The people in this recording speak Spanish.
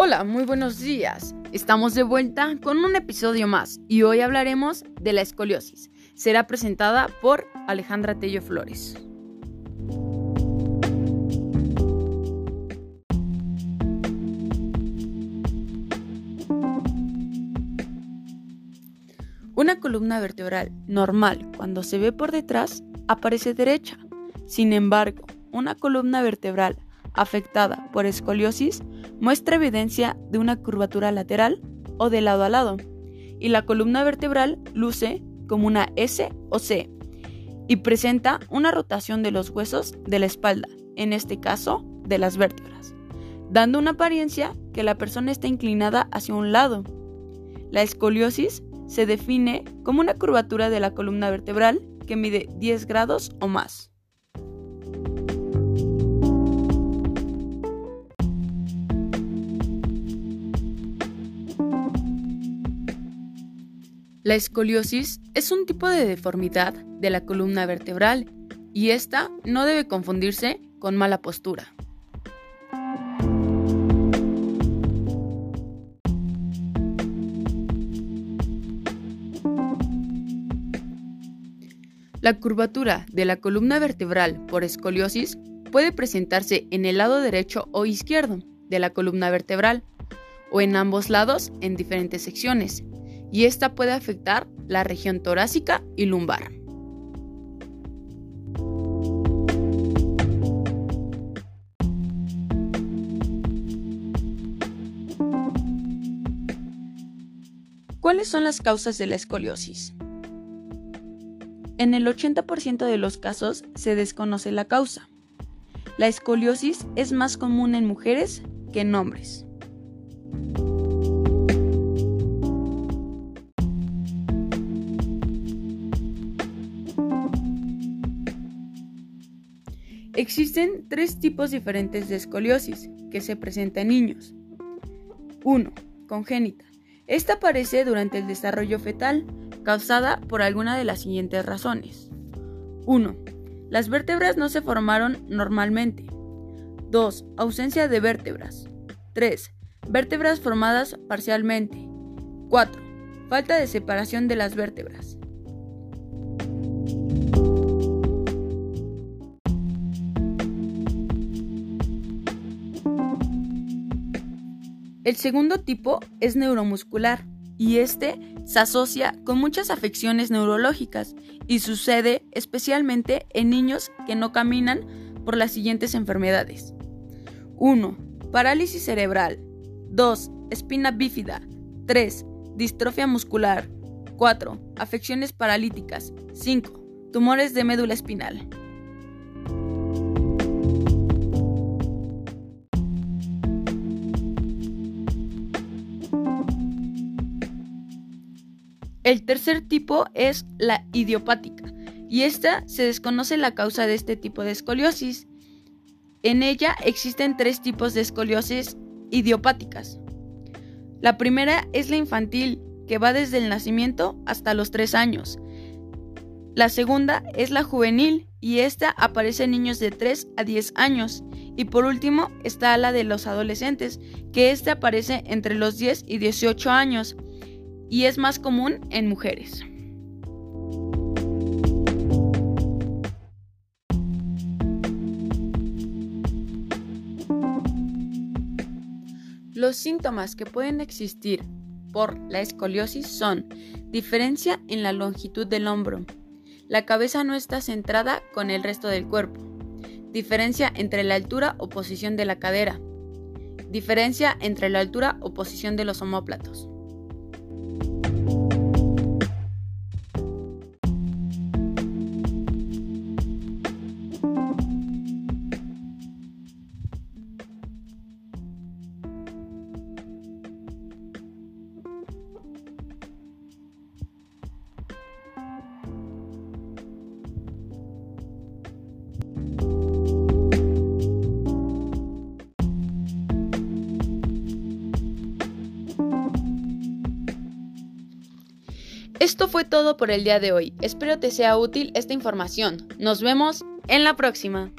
Hola, muy buenos días. Estamos de vuelta con un episodio más y hoy hablaremos de la escoliosis. Será presentada por Alejandra Tello Flores. Una columna vertebral normal cuando se ve por detrás aparece derecha. Sin embargo, una columna vertebral afectada por escoliosis muestra evidencia de una curvatura lateral o de lado a lado, y la columna vertebral luce como una S o C y presenta una rotación de los huesos de la espalda, en este caso de las vértebras, dando una apariencia que la persona está inclinada hacia un lado. La escoliosis se define como una curvatura de la columna vertebral que mide 10 grados o más. La escoliosis es un tipo de deformidad de la columna vertebral y esta no debe confundirse con mala postura. La curvatura de la columna vertebral por escoliosis puede presentarse en el lado derecho o izquierdo de la columna vertebral o en ambos lados en diferentes secciones, y esta puede afectar la región torácica y lumbar. ¿Cuáles son las causas de la escoliosis? En el 80% de los casos se desconoce la causa. La escoliosis es más común en mujeres que en hombres. Existen tres tipos diferentes de escoliosis que se presenta en niños. 1. Congénita. Esta aparece durante el desarrollo fetal, causada por alguna de las siguientes razones. 1. Las vértebras no se formaron normalmente. 2. Ausencia de vértebras. 3. Vértebras formadas parcialmente. 4. Falta de separación de las vértebras. El segundo tipo es neuromuscular y este se asocia con muchas afecciones neurológicas y sucede especialmente en niños que no caminan por las siguientes enfermedades. 1. Parálisis cerebral. 2. Espina bífida. 3. Distrofia muscular. 4. Afecciones paralíticas. 5. Tumores de médula espinal. El tercer tipo es la idiopática, y esta se desconoce la causa de este tipo de escoliosis. En ella existen tres tipos de escoliosis idiopáticas. La primera es la infantil, que va desde el nacimiento hasta los 3 años. La segunda es la juvenil, y esta aparece en niños de 3 a 10 años. Y por último está la de los adolescentes, que esta aparece entre los 10 y 18 años y es más común en mujeres. Los síntomas que pueden existir por la escoliosis son diferencia en la longitud del hombro, la cabeza no está centrada con el resto del cuerpo, diferencia entre la altura o posición de la cadera, diferencia entre la altura o posición de los homóplatos. Esto fue todo por el día de hoy. Espero te sea útil esta información. Nos vemos en la próxima.